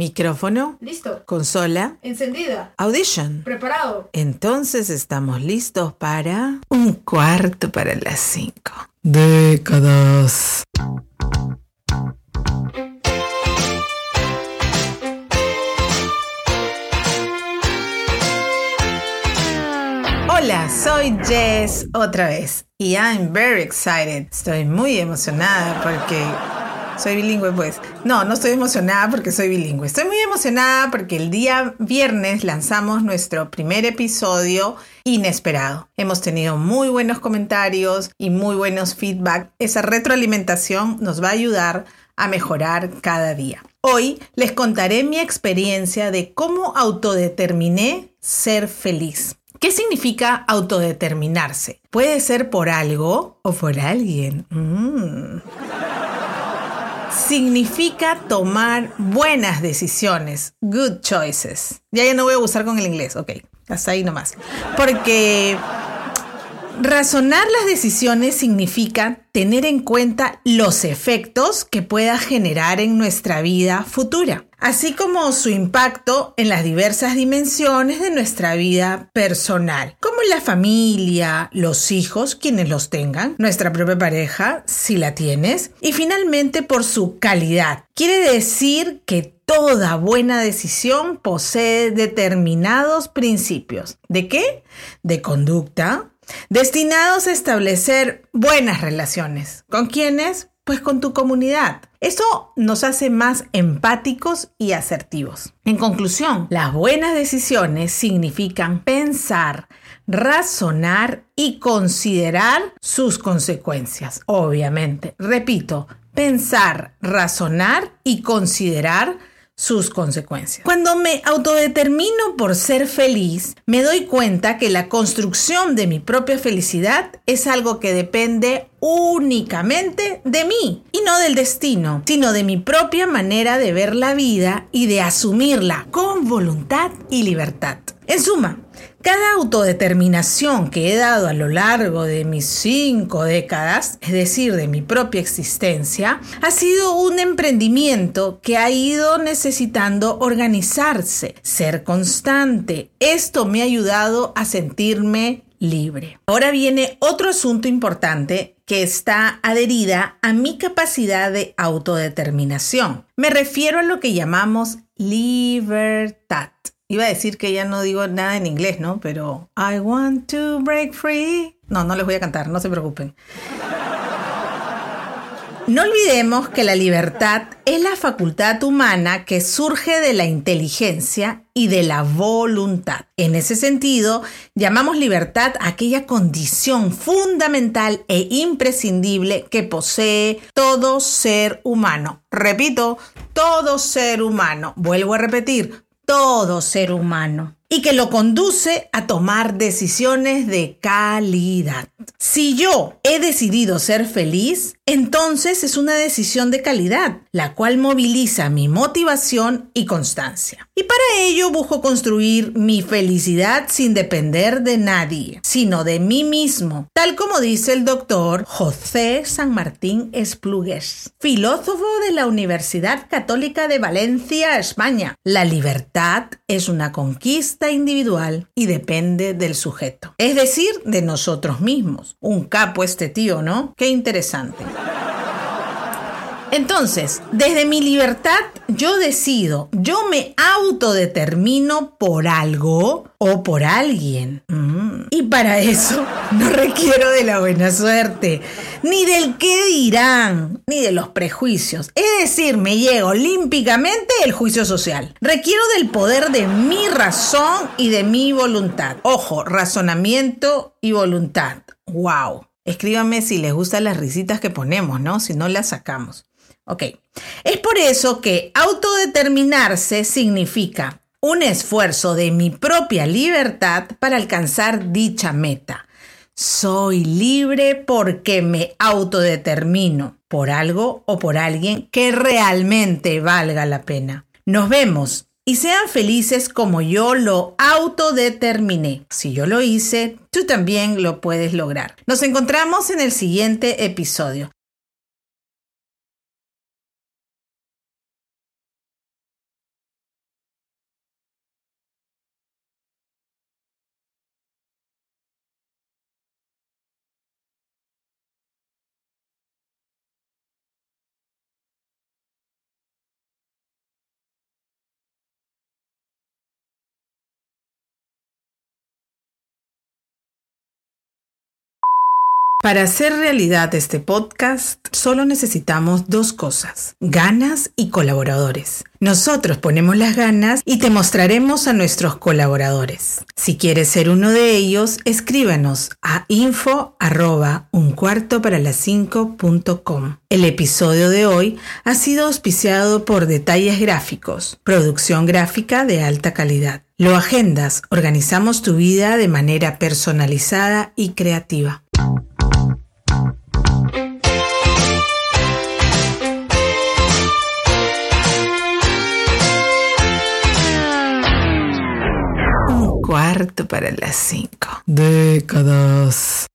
Micrófono, Listo. consola, Encendida. audition. Preparado. Entonces estamos listos para un cuarto para las cinco. Décadas. Hola, soy Jess otra vez y I'm very excited. Estoy muy emocionada porque soy bilingüe, pues. No, no estoy emocionada porque soy bilingüe. Estoy muy emocionada porque el día viernes lanzamos nuestro primer episodio inesperado. Hemos tenido muy buenos comentarios y muy buenos feedback. Esa retroalimentación nos va a ayudar a mejorar cada día. Hoy les contaré mi experiencia de cómo autodeterminé ser feliz. ¿Qué significa autodeterminarse? Puede ser por algo o por alguien. Mm significa tomar buenas decisiones, good choices. Ya ya no voy a usar con el inglés, ok, hasta ahí nomás. Porque razonar las decisiones significa tener en cuenta los efectos que pueda generar en nuestra vida futura, así como su impacto en las diversas dimensiones de nuestra vida personal, como la familia, los hijos, quienes los tengan, nuestra propia pareja, si la tienes, y finalmente por su calidad. Quiere decir que toda buena decisión posee determinados principios. ¿De qué? De conducta, destinados a establecer buenas relaciones. ¿Con quiénes? Pues con tu comunidad. Eso nos hace más empáticos y asertivos. En conclusión, las buenas decisiones significan pensar, razonar y considerar sus consecuencias. Obviamente, repito, pensar, razonar y considerar sus consecuencias. Cuando me autodetermino por ser feliz, me doy cuenta que la construcción de mi propia felicidad es algo que depende únicamente de mí y no del destino, sino de mi propia manera de ver la vida y de asumirla con voluntad y libertad. En suma, cada autodeterminación que he dado a lo largo de mis cinco décadas, es decir, de mi propia existencia, ha sido un emprendimiento que ha ido necesitando organizarse, ser constante. Esto me ha ayudado a sentirme libre. Ahora viene otro asunto importante que está adherida a mi capacidad de autodeterminación. Me refiero a lo que llamamos libertad. Iba a decir que ya no digo nada en inglés, ¿no? Pero I want to break free. No, no les voy a cantar, no se preocupen. No olvidemos que la libertad es la facultad humana que surge de la inteligencia y de la voluntad. En ese sentido, llamamos libertad aquella condición fundamental e imprescindible que posee todo ser humano. Repito, todo ser humano. Vuelvo a repetir, todo ser humano y que lo conduce a tomar decisiones de calidad. Si yo he decidido ser feliz, entonces es una decisión de calidad, la cual moviliza mi motivación y constancia. Y para ello busco construir mi felicidad sin depender de nadie, sino de mí mismo, tal como dice el doctor José San Martín Esplugues, filósofo de la Universidad Católica de Valencia, España. La libertad es una conquista individual y depende del sujeto, es decir, de nosotros mismos. Un capo este tío, ¿no? Qué interesante. Entonces, desde mi libertad, yo decido, yo me autodetermino por algo o por alguien. Mm. Y para eso no requiero de la buena suerte, ni del qué dirán, ni de los prejuicios. Es decir, me llego olímpicamente el juicio social. Requiero del poder de mi razón y de mi voluntad. Ojo, razonamiento y voluntad. ¡Wow! Escríbanme si les gustan las risitas que ponemos, ¿no? Si no las sacamos. Ok. Es por eso que autodeterminarse significa un esfuerzo de mi propia libertad para alcanzar dicha meta. Soy libre porque me autodetermino por algo o por alguien que realmente valga la pena. Nos vemos y sean felices como yo lo autodeterminé. Si yo lo hice, tú también lo puedes lograr. Nos encontramos en el siguiente episodio. Para hacer realidad este podcast, solo necesitamos dos cosas, ganas y colaboradores. Nosotros ponemos las ganas y te mostraremos a nuestros colaboradores. Si quieres ser uno de ellos, escríbenos a info arroba un cuarto para las El episodio de hoy ha sido auspiciado por Detalles Gráficos, producción gráfica de alta calidad. Lo agendas, organizamos tu vida de manera personalizada y creativa. Cuarto para las cinco. Décadas.